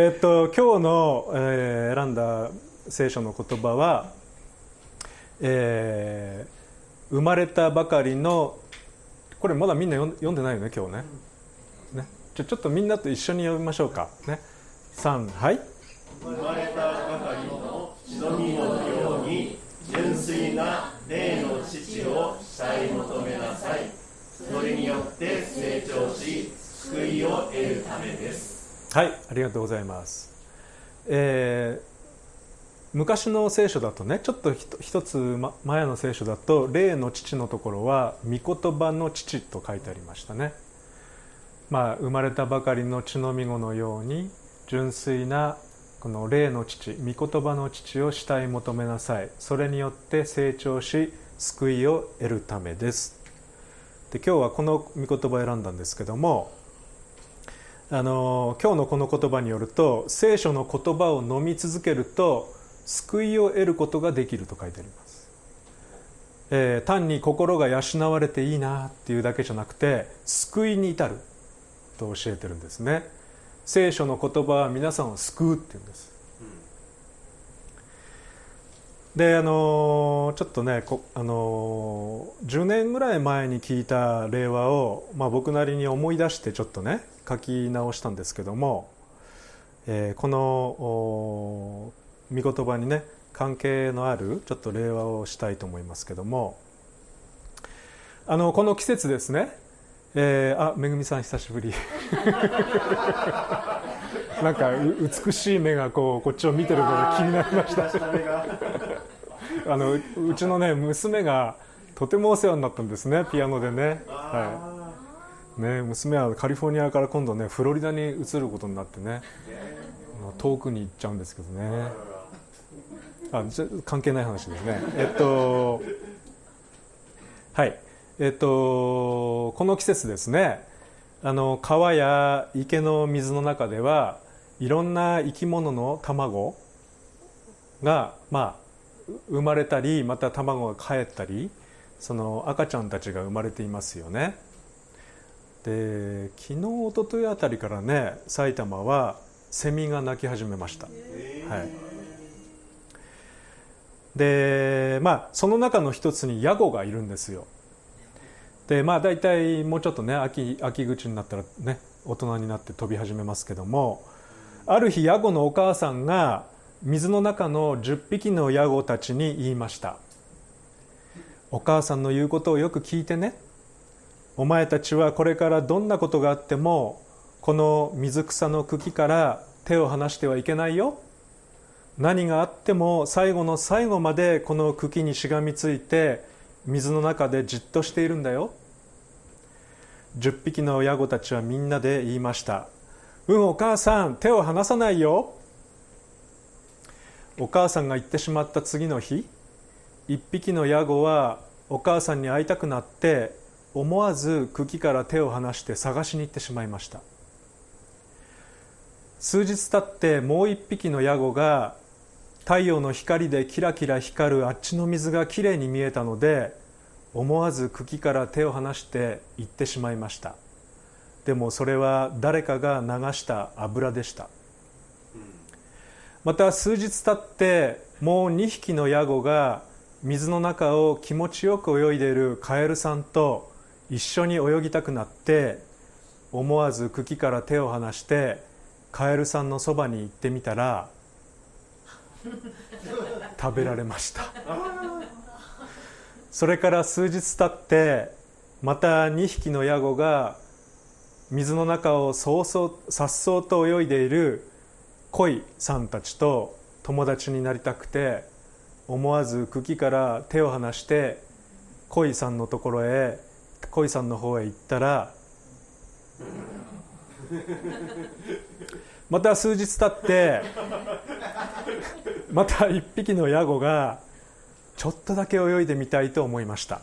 えっと今日の、えー、選んだ聖書の言葉は、えー、生まれたばかりのこれまだみんな読んでないよね今日ね。ね。じゃちょっとみんなと一緒に読みましょうか。ね。3はい。生まれたばかりの血のみのように純粋な霊の父を慕い求めなさい。それによって成長し救いを得るためですはいありがとうございます、えー昔の聖書だとねちょっと一つ前の聖書だと霊の父のところは御言葉の父と書いてありましたね。まあ生まれたばかりの血のみ子のように純粋なこの霊の父御言葉の父を慕い求めなさい。それによって成長し救いを得るためです。で今日はこの御言葉を選んだんですけどもあの今日のこの言葉によると聖書の言葉を飲み続けると救いを得ることができると書いてあります、えー、単に心が養われていいなっていうだけじゃなくて救いに至ると教えてるんですね。聖書の言葉は皆さんを救うっていうんです、であのちょっとねあの10年ぐらい前に聞いた令和を、まあ、僕なりに思い出してちょっとね書き直したんですけども、えー、この御言葉にね関係のあるちょっと令和をしたいと思いますけどもあのこの季節ですね、えー、あめぐみさん久しぶり。なんか美しい目がこうこっちを見てるのが気になりました。あのうちのね娘がとてもお世話になったんですねピアノでね。はいね娘はカリフォルニアから今度ねフロリダに移ることになってね遠くに行っちゃうんですけどね。あ関係ない話ですね。えっとはい。えっとこの季節ですね。あの川や池の水の中ではいろんな生き物の卵がまあ生まれたりまた卵がかえったりその赤ちゃんたちが生まれていますよね。で昨日一昨日あたりからね埼玉はセミが鳴き始めました、はい。でまあその中の一つにヤゴがいるんですよ。でまあ大体もうちょっとね秋秋口になったらね大人になって飛び始めますけどもある日ヤゴのお母さんが水の中の10匹のヤゴたちに言いました。お母さんの言うことをよく聞いてねお前たちはこれからどんなことがあってもこの水草の茎から手を離してはいけないよ。何があっても最後の最後までこの茎にしがみついて水の中でじっとしているんだよ。10匹のヤゴたちはみんなで言いました。うんお母さん手を離さないよ。お母さんが言ってしまった次の日1匹のヤゴはお母さんに会いたくなって思わず茎から手を離して探しに行ってしまいました。数日経ってもう1匹のヤゴが太陽の光でキラキラ光るあっちの水がきれいに見えたので思わず茎から手を離して行ってしまいました。でもそれは誰かが流した油でした。また数日経ってもう2匹のヤゴが水の中を気持ちよく泳いでいるカエルさんと一緒に泳ぎたくなって思わず茎から手を離してカエルさんのそばに行ってみたら 食べられました。それから数日経ってまた2匹のヤゴが水の中をそうそうさっそうと泳いでいる鯉さんたちと友達になりたくて思わず茎から手を離して鯉さんのところへ鯉さんの方へ行ったらまた数日経ってまた一匹のヤゴがちょっとだけ泳いでみたいと思いました。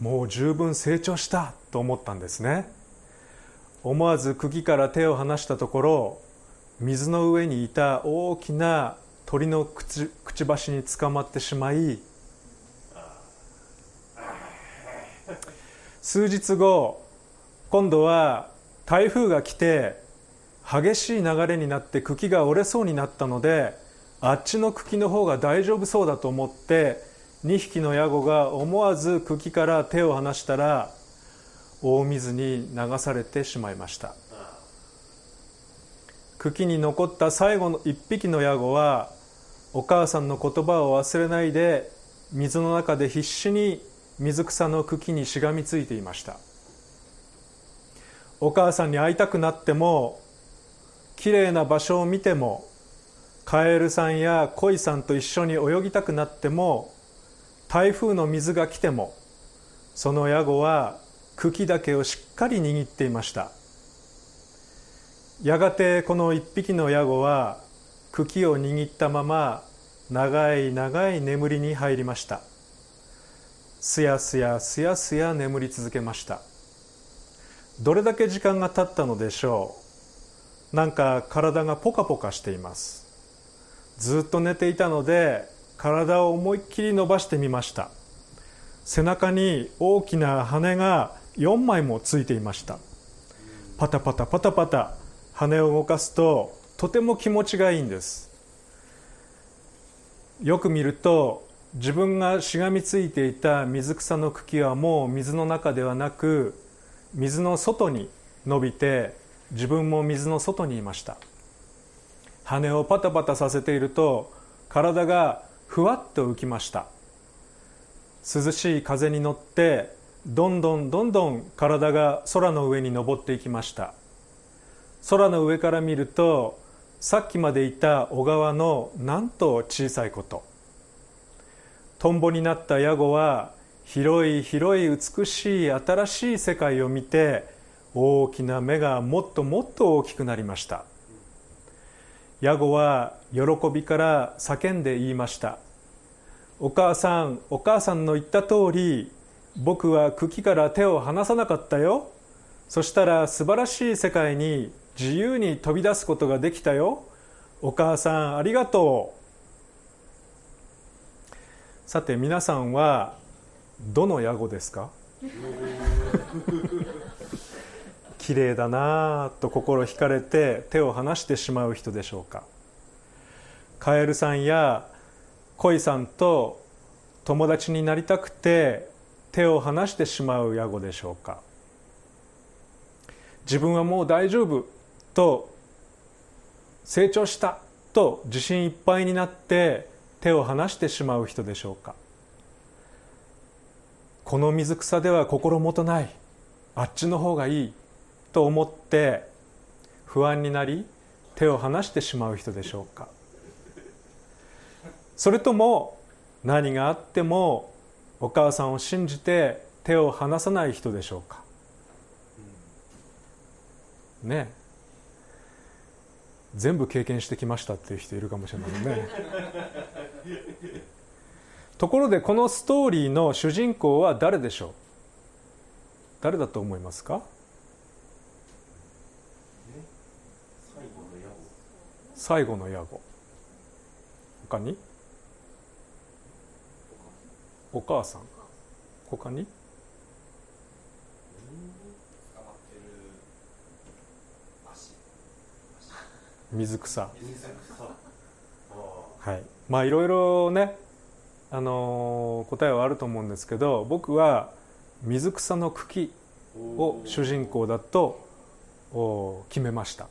もう十分成長したと思ったんですね。思わず茎から手を離したところ水の上にいた大きな鳥のくちくちばしにつかまってしまい数日後今度は台風が来て激しい流れになって茎が折れそうになったのであっちの茎の方が大丈夫そうだと思って2匹のヤゴが思わず茎から手を離したら大水に流されてしまいました。茎に残った最後の1匹のヤゴはお母さんの言葉を忘れないで水の中で必死に水草の茎にしがみついていました。お母さんに会いたくなってもきれいな場所を見てもカエルさんやコイさんと一緒に泳ぎたくなっても台風の水が来てもそのヤゴは茎だけをしっかり握っていました。やがてこの一匹のヤゴは茎を握ったまま長い長い眠りに入りました。すやすやすやすや眠り続けました。どれだけ時間が経ったのでしょう。なんか体がポカポカしています。ずっと寝ていたので体を思いっきり伸ばしてみました。背中に大きな羽が4枚もついていました。パタパタパタパタ羽を動かすととても気持ちがいいんです。よく見ると自分がしがみついていた水草の茎はもう水の中ではなく水の外に伸びて自分も水の外にいました。羽をパタパタさせていると体がふわっと浮きました。涼しい風に乗ってどんどんどんどん体が空の上に登っていきました。空の上から見るとさっきまでいた小川のなんと小さいこと。トンボになったヤゴは広い広い美しい新しい世界を見て大きな目がもっともっと大きくなりました。ヤゴは喜びから叫んで言いました。お母さんお母さんの言った通り僕は茎から手を離さなかったよ。そしたら素晴らしい世界に自由に飛び出すことができたよ。お母さんありがとう。さて皆さんはどのヤゴですか？綺麗だなぁと心惹かれて手を離してしまう人でしょうか？カエルさんや恋さんと友達になりたくて手を離してしまうヤゴでしょうか？自分はもう大丈夫と成長したと自信いっぱいになって手を離してしまう人でしょうか。この水草では心もとないあっちの方がいいと思って不安になり手を離してしまう人でしょうか。それとも何があってもお母さんを信じて手を離さない人でしょうか。ね。全部経験してきましたっていう人いるかもしれないね。ところでこのストーリーの主人公は誰でしょう？誰だと思いますか？最後の野暮。他に？お母さん。他に？水草。はい。まあいろいろねあのー、答えはあると思うんですけど僕は水草の茎を主人公だと決めました。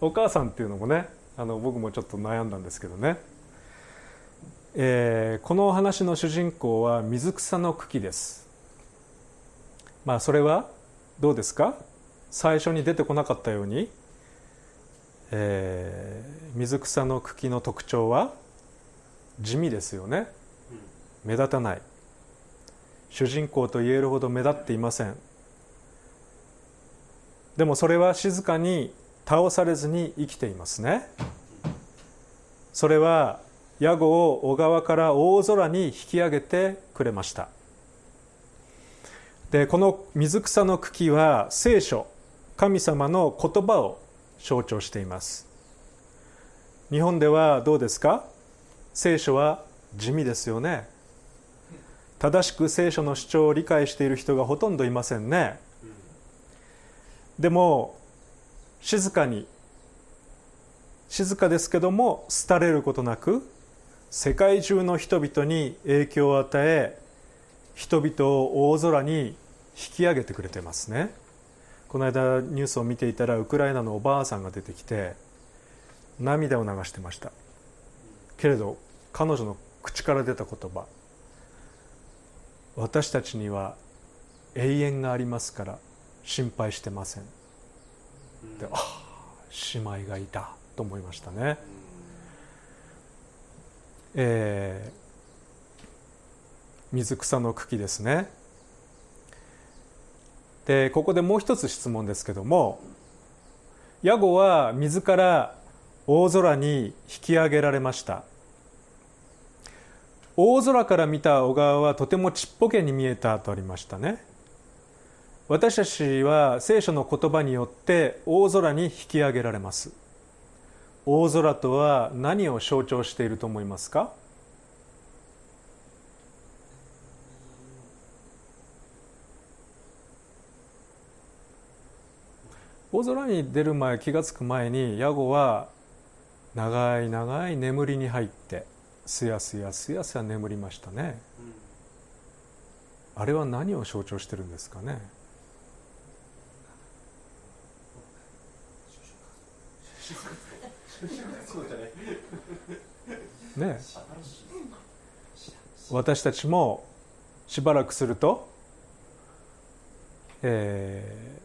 お母さんっていうのもねあの僕もちょっと悩んだんですけどね、えー、このお話の主人公は水草の茎です。まあそれはどうですか？最初に出てこなかったように。えー、水草の茎の特徴は？地味ですよね。目立たない。主人公と言えるほど目立っていません。でもそれは静かに倒されずに生きていますね。それはヤゴを小川から大空に引き上げてくれました。でこの水草の茎は聖書神様の言葉を象徴しています。日本ではどうですか？聖書は地味ですよね。正しく聖書の主張を理解している人がほとんどいませんね。でも静かに静かですけども廃れることなく世界中の人々に影響を与え人々を大空に引き上げてくれてますね。この間ニュースを見ていたらウクライナのおばあさんが出てきて涙を流してました。けれど彼女の口から出た言葉。私たちには永遠がありますから心配してません、でああ姉妹がいたと思いましたね、えー、水草の茎ですね。でここでもう一つ質問ですけどもヤゴは水から大空に引き上げられました。大空から見た小川はとてもちっぽけに見えたとありましたね。私たちは聖書の言葉によって大空に引き上げられます。大空とは何を象徴していると思いますか？大空に出る前気が付く前にヤゴは長い長い眠りに入ってすやすやすやすや眠りましたね、あれは何を象徴してるんですかね？ね私たちもしばらくすると、え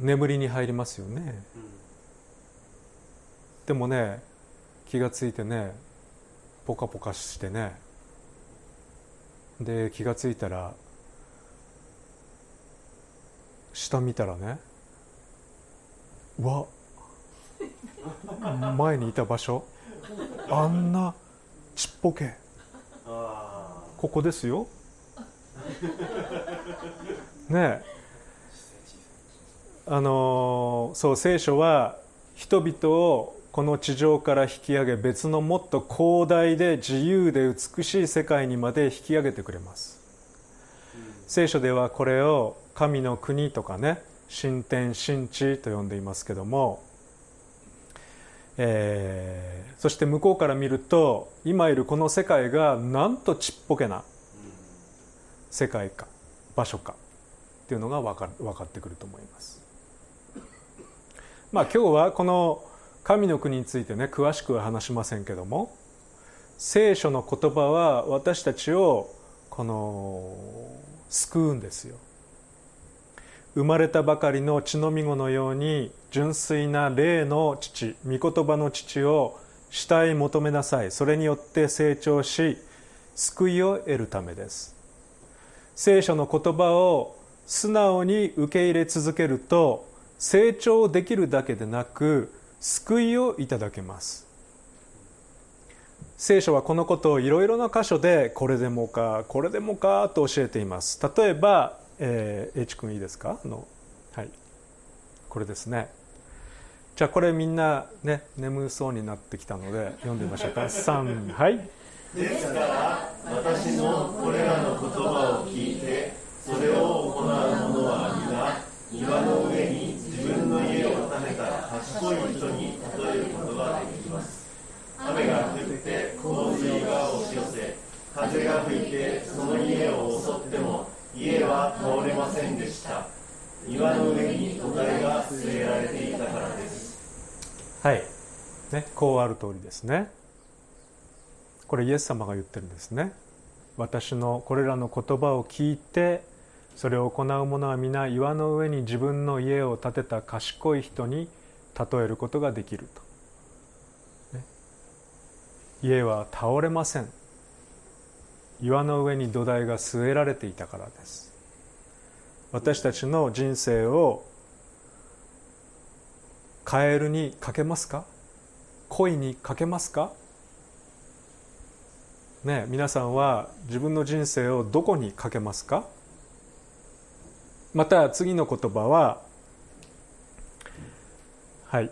ー、眠りに入りますよね、うん、でもね気が付いてねポカポカしてね。で気が付いたら下見たらねわ前にいた場所あんなちっぽけ。ここですよ。ねあのそう聖書は人々をこの地上から引き上げ別のもっと広大で自由で美しい世界にまで引き上げてくれます、聖書ではこれを神の国とかね新天新地と呼んでいますけどもえー、そして向こうから見ると今いるこの世界がなんとちっぽけな世界か場所かっていうのが分か分かってくると思います。まあ今日はこの神の国についてね詳しくは話しませんけども聖書の言葉は私たちをこの救うんですよ。生まれたばかりの血のみ子のように純粋な霊の父御言葉の父を慕い求めなさいそれによって成長し救いを得るためです聖書の言葉を素直に受け入れ続けると成長できるだけでなく救いをいただけます。聖書はこのことをいろいろな箇所でこれでもかこれでもかと教えています。例えばえー、H 君いいですか？の、はい、これですね。じゃあこれみんなね眠そうになってきたので読んでみましょうか。3はい。ですから私のこれらの言葉を聞いてそれを行う者は皆岩の賢い人に例えることができます。雨が降って洪水が押し寄せ風が吹いてその家を襲っても家は倒れませんでした。岩の上に土台が据えられていたからです。はい。ねこうある通りですね。これイエス様が言ってるんですね。私のこれらの言葉を聞いてそれを行う者は皆岩の上に自分の家を建てた賢い人に例えることができると、ね、家は倒れません。岩の上に土台が据えられていたからです。私たちの人生をカエルにかけますか？恋にかけますか？ね皆さんは自分の人生をどこにかけますか？また次の言葉ははい。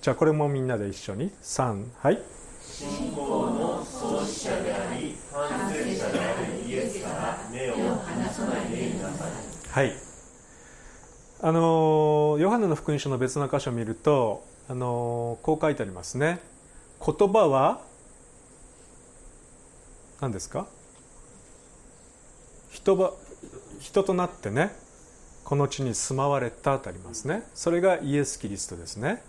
じゃあこれもみんなで一緒に。3はい。信仰の創始者であり反省者であるイエスから目を離さないでいなさいはい。あのヨハネの福音書の別の箇所を見るとあのこう書いてありますね。言葉は何ですか？人ば人となってね。この地に住まわれたとありますね。それがイエス・キリストですね。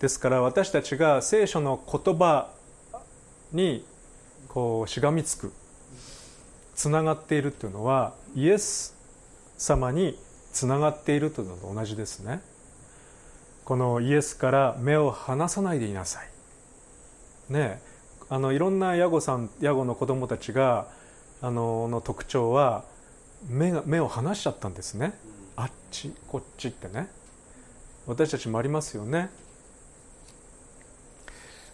ですから私たちが聖書の言葉にこうしがみつくつながっているというのはイエス様につながっているというのと同じですね。このイエスから目を離さないでいなさい。ねあのいろんなヤゴさんヤゴの子供たちがあのの特徴は目が目を離しちゃったんですね。あっちこっちってね。私たちもありますよね。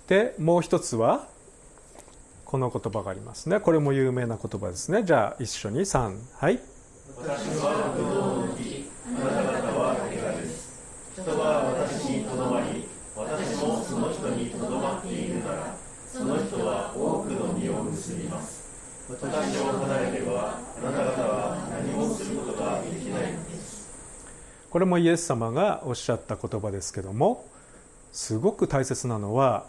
でもう一つはこの言葉がありますね。これも有名な言葉ですね。じゃあ一緒に。3はい。私はブドウの木あなた方はです人は私にとどまり私もその人にとどまっているならその人は多くの実を結びます。私を離れればあなた方は何もすることができないのですこれもイエス様がおっしゃった言葉ですけどもすごく大切なのは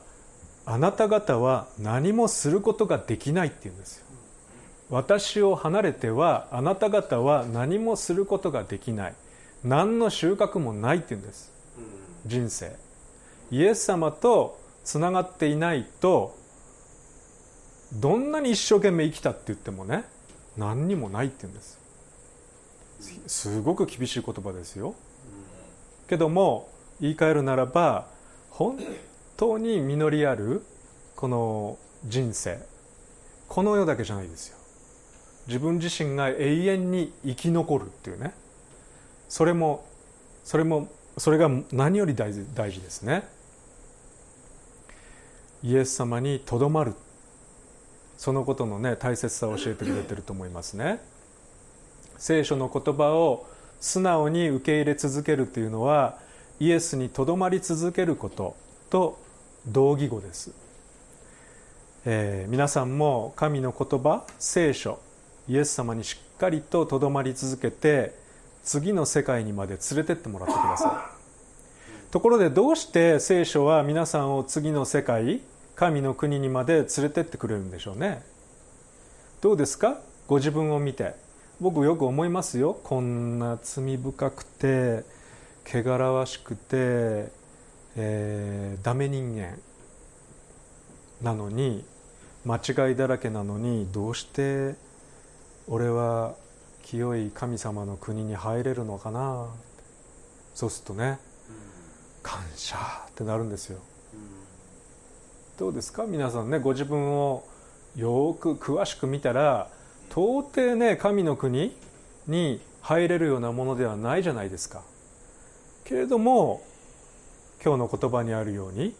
あなた方は何もすることができないっていうんですよ。私を離れてはあなた方は何もすることができない。何の収穫もないっていうんです。人生。イエス様とつながっていないとどんなに一生懸命生きたって言ってもね何にもないって言うんです。すごく厳しい言葉ですよ。けども言い換えるならば本当に実りあるこの人生。この世だけじゃないですよ。自分自身が永遠に生き残るっていうね。それもそれもそれが何より大事大事ですね。イエス様にとどまる。そのことのね大切さを教えてくれてると思いますね聖書の言葉を素直に受け入れ続けるというのはイエスにとどまり続けることと同義語です、えー、皆さんも神の言葉聖書イエス様にしっかりととどまり続けて次の世界にまで連れてってもらってください。ところでどうして聖書は皆さんを次の世界神の国にまで連れてってくれるんでしょうね。どうですか？ご自分を見て。僕よく思いますよ。こんな罪深くて汚らわしくて、えー、ダメ人間なのに間違いだらけなのにどうして俺は清い神様の国に入れるのかな？そうするとね感謝ってなるんですよ。どうですか？皆さんねご自分をよく詳しく見たら到底ね神の国に入れるようなものではないじゃないですか。けれども今日の言葉にあるように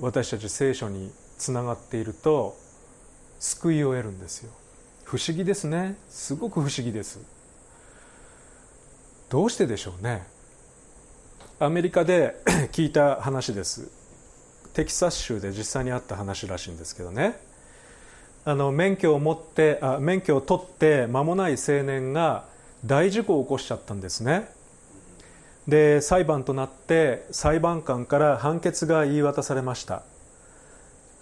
私たち聖書につながっていると救いを得るんですよ。不思議ですね。すごく不思議です。どうしてでしょうね。アメリカで聞いた話です。テキサス州で実際にあった話らしいんですけどね。あの免許を持ってあ免許を取って間もない青年が大事故を起こしちゃったんですね。で裁判となって裁判官から判決が言い渡されました。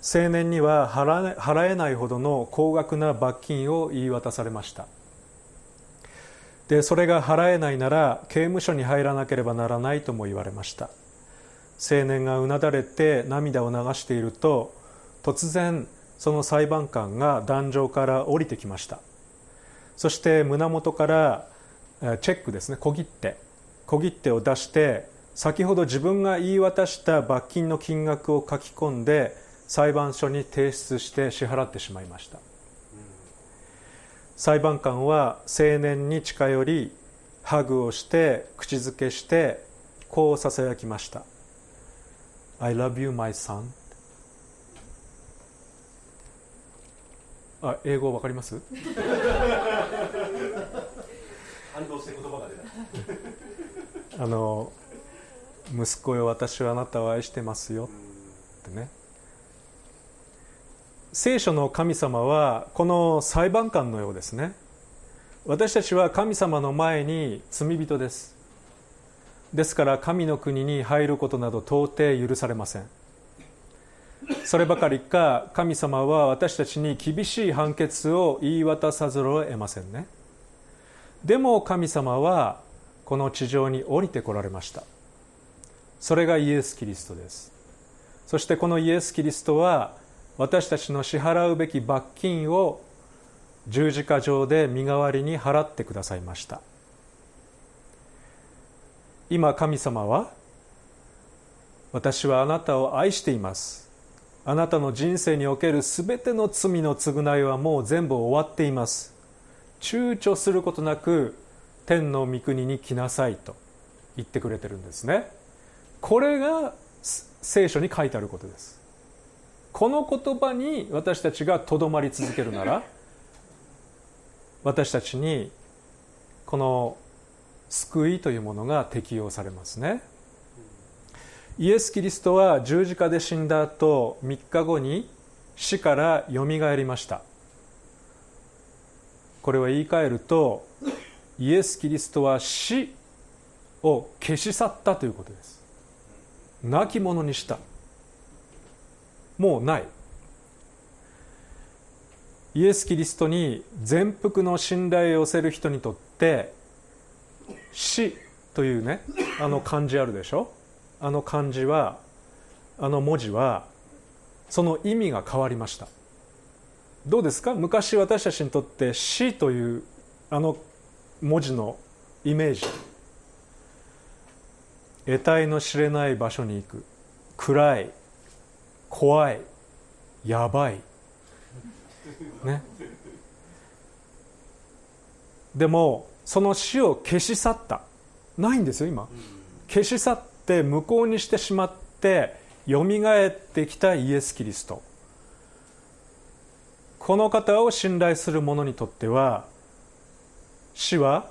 青年には払えないほどの高額な罰金を言い渡されました。でそれが払えないなら刑務所に入らなければならないとも言われました。青年がうなだれて涙を流していると突然その裁判官が壇上から降りてきました。そして胸元からチェックですね。小切手。小切手を出して先ほど自分が言い渡した罰金の金額を書き込んで裁判所に提出して支払ってしまいました。裁判官は青年に近寄りハグをして口づけしてこうささやきました。I love you, my son. あ、英語わかります？反動して言葉が出ない。あの、息子よ、私はあなたを愛してますよ。ってね。聖書の神様はこの裁判官のようですね。私たちは神様の前に罪人です。ですから神の国に入ることなど到底許されませんそればかりか神様は私たちに厳しい判決を言い渡さざるを得ませんね。でも神様はこの地上に降りてこられました。それがイエス・キリストです。そしてこのイエス・キリストは私たちの支払うべき罰金を十字架上で身代わりに払ってくださいました。今神様は私はあなたを愛しています。あなたの人生におけるすべての罪の償いはもう全部終わっています。躊躇することなく天の御国に来なさいと言ってくれてるんですね。これが聖書に書いてあることです。この言葉に私たちがとどまり続けるなら 私たちにこの救いというものが適用されますね。イエス・キリストは十字架で死んだ後3日後に死からよみがえりました。これは言い換えるとイエス・キリストは死を消し去ったということです。亡き者にした。もうない。イエス・キリストに全幅の信頼を寄せる人にとって死というねあの漢字あるでしょ？あの漢字はあの文字はその意味が変わりました。どうですか？昔私たちにとって死というあの文字のイメージ。得体の知れない場所に行く。暗い。怖い。やばい。ね。でもその死を消し去った。ないんですよ今。消し去って無効にしてしまってよみがえってきたイエス・キリスト。この方を信頼する者にとっては死は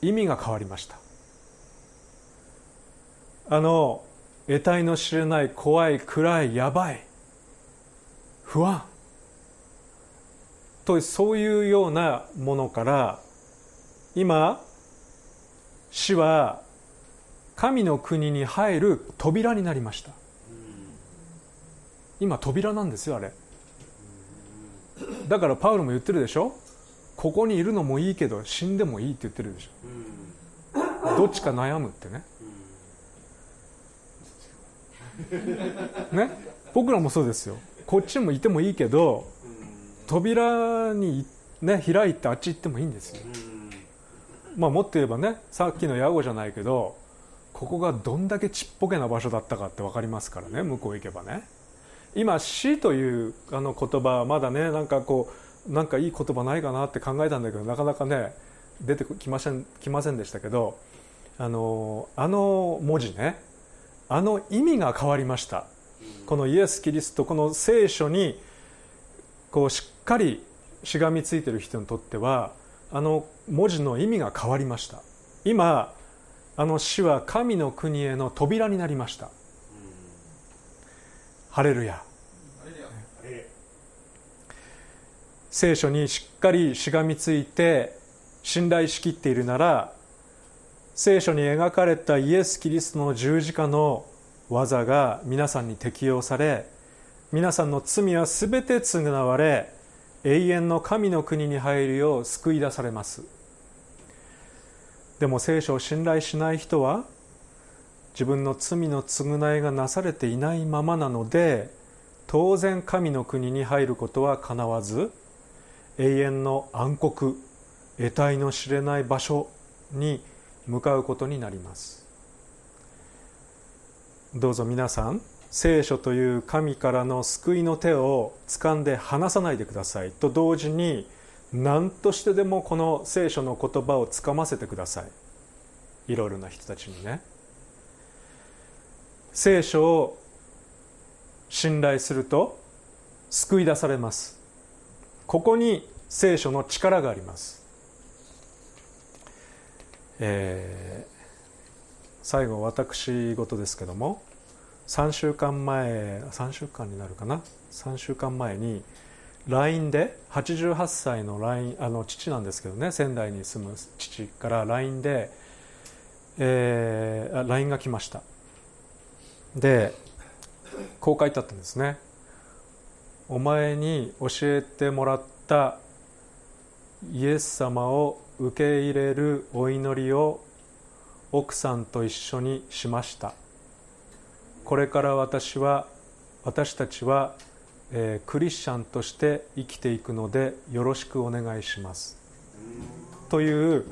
意味が変わりました。あの得体の知れない怖い暗いやばい不安。とそういうようなものから今死は神の国に入る扉になりました。今扉なんですよあれ。だからパウロも言ってるでしょ？ここにいるのもいいけど死んでもいいって言ってるでしょ。どっちか悩むってね。ね？僕らもそうですよ。こっちもいてもいいけど扉にね開いてあっち行ってもいいんですよ。まあもっと言えばねさっきのヤゴじゃないけどここがどんだけちっぽけな場所だったかって分かりますからね向こう行けばね。今死というあの言葉はまだねなんかこうなんかいい言葉ないかなって考えたんだけどなかなかね出てきませんきませんでしたけどあのあの文字ねあの意味が変わりました。このイエス・キリストこの聖書にこうしっかりしがみついてる人にとってはあの文字の意味が変わりました。今あの死は神の国への扉になりました。ハレルヤ。聖書にしっかりしがみついて信頼しきっているなら聖書に描かれたイエス・キリストの十字架の技が皆さんに適用され皆さんの罪は全て償われ永遠の神の国に入るよう救い出されます。でも聖書を信頼しない人は自分の罪の償いがなされていないままなので当然神の国に入ることはかなわず永遠の暗黒得体の知れない場所に向かうことになります。どうぞ皆さん聖書という神からの救いの手を掴んで離さないでください。と同時に何としてでもこの聖書の言葉をつかませてください。いろいろな人たちにね。聖書を信頼すると救い出されます。ここに聖書の力があります、えー、最後私事ですけども3週間前3週間になるかな？3週間前に LINE で88歳の l i n あの父なんですけどね仙台に住む父から LINE でえー、LINE が来ました。でこう書いてあったんですね。お前に教えてもらったイエス様を受け入れるお祈りを奥さんと一緒にしました。これから私は私たちは、え、クリスチャンとして生きていくのでよろしくお願いします。という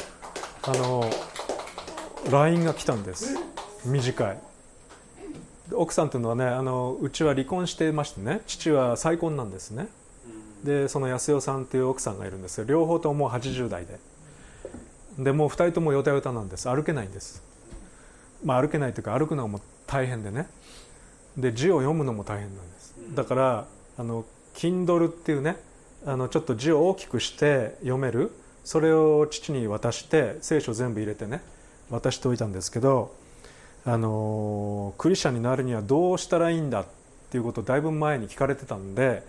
あの LINE が来たんです。短い。奥さんというのはねあのうちは離婚していましてね父は再婚なんですね。でその安代さんという奥さんがいるんですよ。両方とも80代で。でもう2人ともヨタヨタなんです。歩けないんです。まあ歩けないというか歩くのも大変でね。で字を読むのも大変なんです。だからあの Kindle っていうねあのちょっと字を大きくして読めるそれを父に渡して聖書全部入れてね渡しておいたんですけどあのクリスチャンになるにはどうしたらいいんだっていうことをだいぶ前に聞かれてたんで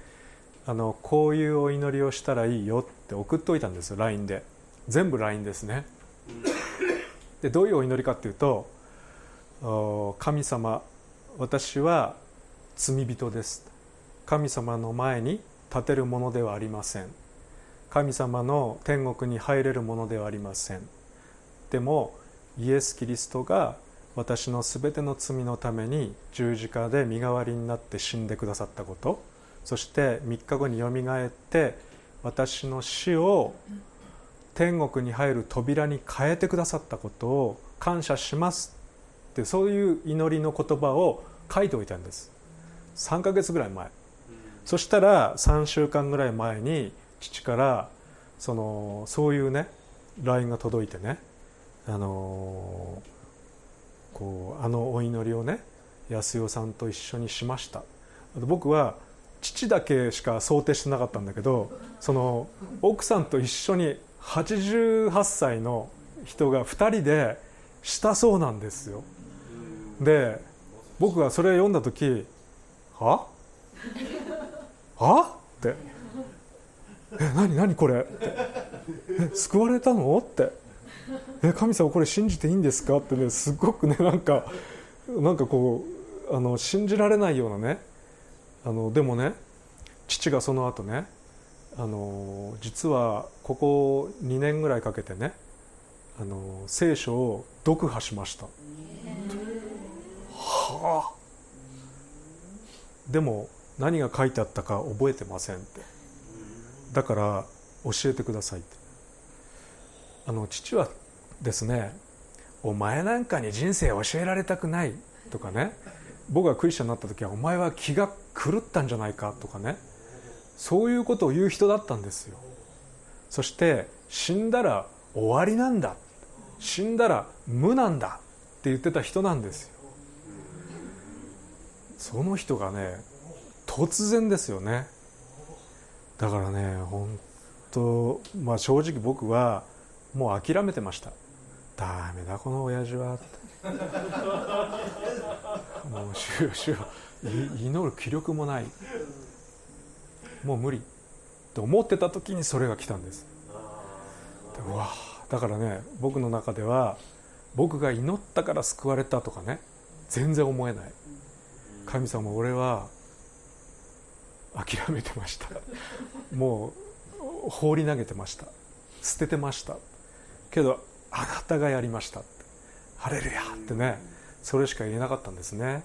あのこういうお祈りをしたらいいよって送っておいたんですよ LINE で。全部 LINE ですね。でどういうお祈りかっていうと「神様私は罪人です」神様の前に立てるものではありません。神様の天国に入れるものではありません。でもイエス・キリストが私のすべての罪のために十字架で身代わりになって死んでくださったこと。そして3日後によみがえって私の死を天国に入る扉に変えてくださったことを感謝しますってそういう祈りの言葉を書いておいたんです。3ヶ月ぐらい前。そしたら3週間ぐらい前に父からそのそういうね LINE が届いてねあのこうあのお祈りをね安代さんと一緒にしました。僕は父だけしか想定してなかったんだけどその奥さんと一緒に88歳の人が2人でしたそうなんですよ。で僕がそれを読んだ時「は？は?」って「え何何これ?」って「え救われたの?」って「え神様これ信じていいんですか?」ってねすごくねなんかなんかこうあの信じられないようなねあのでもね父がその後ねあの実はここ2年ぐらいかけてねあの聖書を読破しました。はあでも何が書いてあったか覚えてませんって。だから教えてくださいって。あの父はですねお前なんかに人生教えられたくないとかね。僕がクリスチャンになった時はお前は気が狂ったんじゃないかとかね。そういうことを言う人だったんですよ。そして死んだら終わりなんだ。死んだら無なんだって言ってた人なんですよ。その人がね突然ですよね。だからね本当まあ正直僕はもう諦めてました。ダメだこの親父は。もう主よ主よ祈る気力もない。もう無理。と思ってた時にそれが来たんです。うわだからね僕の中では僕が祈ったから救われたとかね全然思えない。神様俺は諦めてました。もう放り投げてました。捨ててました。けどあなたがやりました。ハレルヤってねそれしか言えなかったんですね。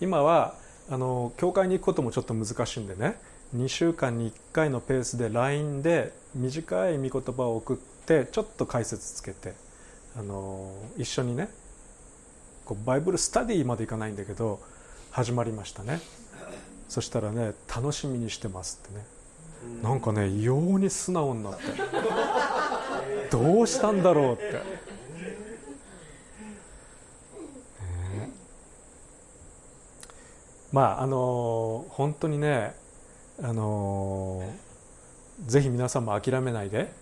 今はあの教会に行くこともちょっと難しいんでね2週間に1回のペースで LINE で短い御言葉を送ってちょっと解説つけてあの一緒にねこうバイブルスタディまでいかないんだけど始まりましたね。そしたらね楽しみにしてますってね。なんかね異様に素直になってどうしたんだろうって、ね、まああの本当にねあのぜひ皆さんも諦めないで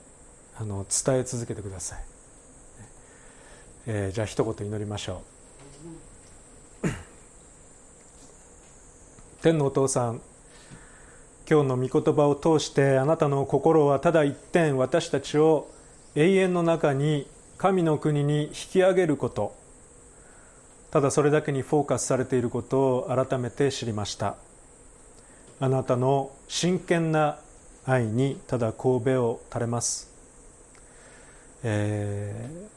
あの伝え続けてください、えー、じゃあ一言祈りましょう天のお父さん今日の御言葉を通してあなたの心はただ一点私たちを永遠の中に神の国に引き上げること。ただそれだけにフォーカスされていることを改めて知りました。あなたの真剣な愛にただ神戸を垂れます、えー、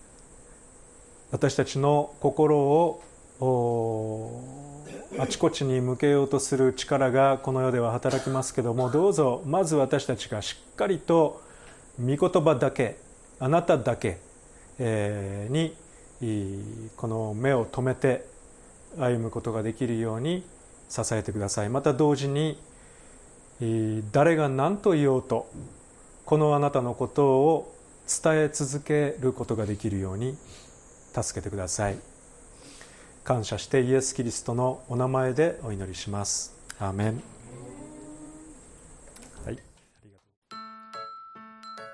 私たちの心をあちこちに向けようとする力がこの世では働きますけどもどうぞまず私たちがしっかりと御言葉だけあなただけ、にこの目を留めて歩むことができるように支えてください。また同時に誰が何と言おうとこのあなたのことを伝え続けることができるように助けてください。感謝してイエス・キリストのお名前でお祈りします。アーメン。はい。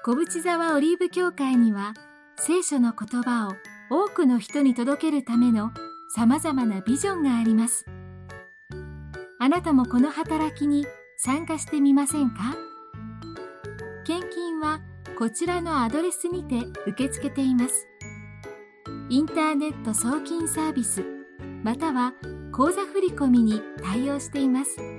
小淵沢オリーブ教会には聖書の言葉を多くの人に届けるためのさまざまなビジョンがあります。あなたもこの働きに参加してみませんか？献金はこちらのアドレスにて受け付けています。インターネット送金サービスまたは口座振込に対応しています。